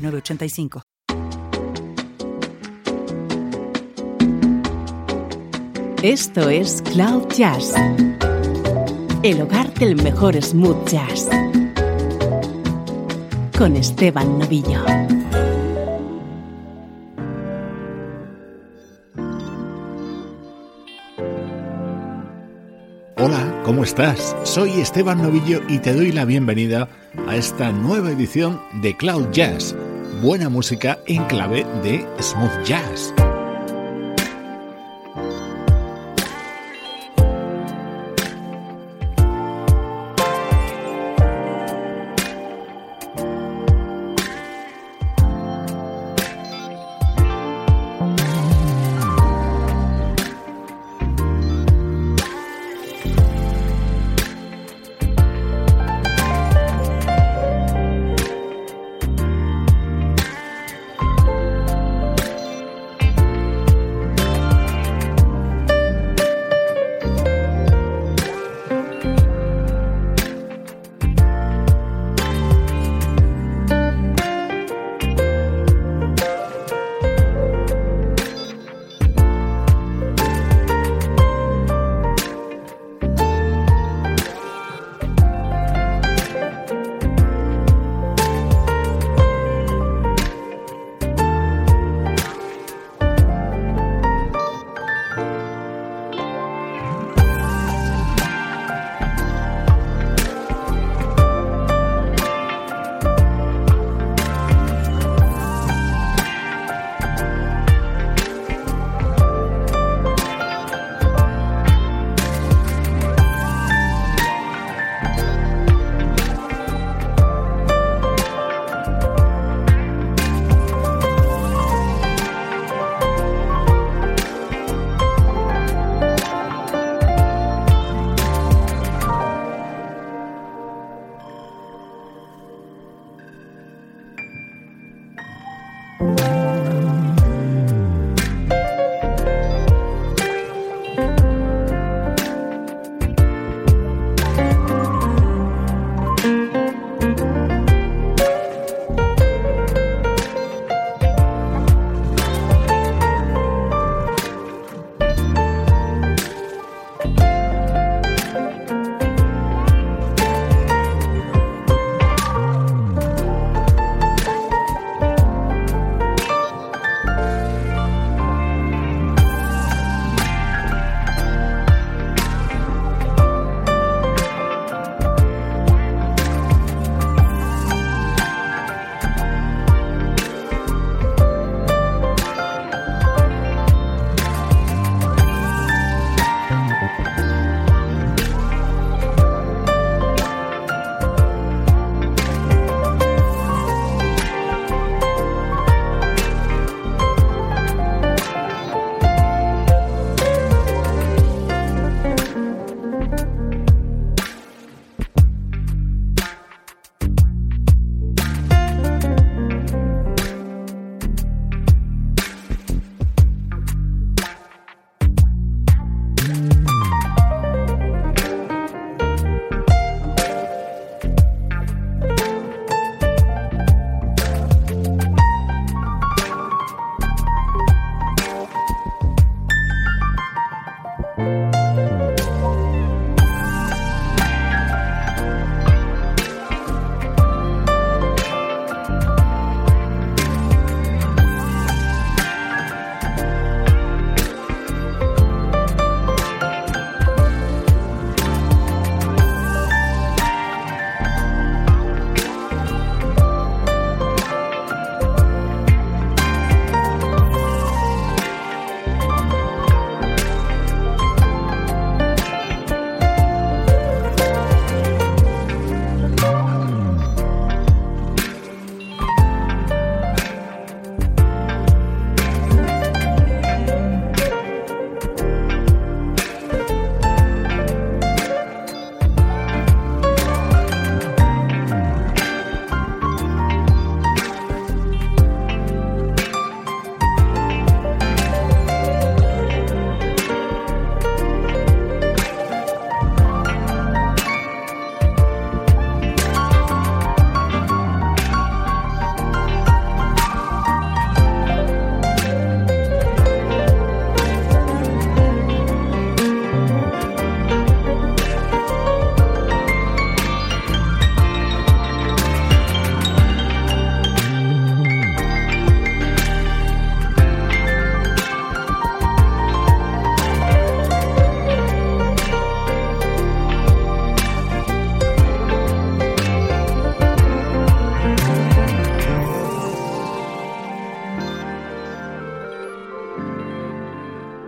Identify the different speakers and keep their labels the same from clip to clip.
Speaker 1: 906985.
Speaker 2: Esto es Cloud Jazz, el hogar del mejor smooth jazz, con Esteban Novillo.
Speaker 3: Hola, ¿cómo estás? Soy Esteban Novillo y te doy la bienvenida a esta nueva edición de Cloud Jazz, buena música en clave de smooth jazz.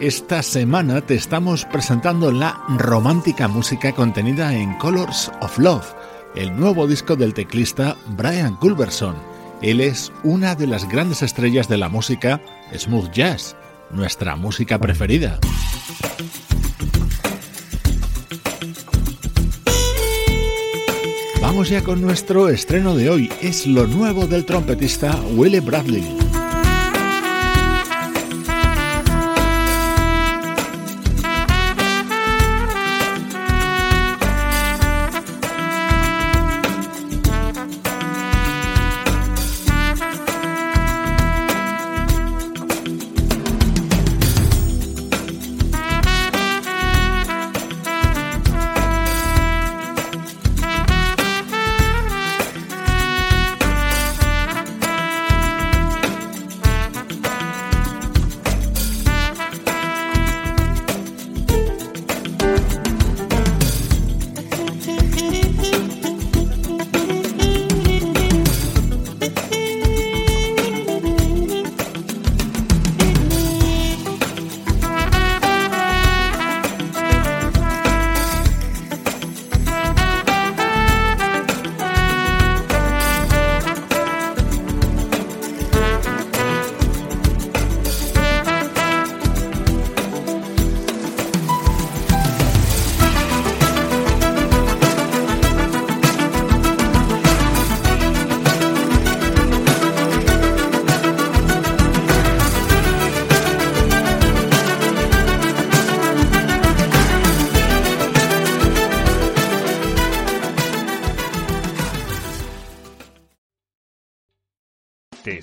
Speaker 3: Esta semana te estamos presentando la romántica música contenida en Colors of Love, el nuevo disco del teclista Brian Culberson. Él es una de las grandes estrellas de la música smooth jazz, nuestra música preferida. Vamos ya con nuestro estreno de hoy. Es lo nuevo del trompetista Willie Bradley.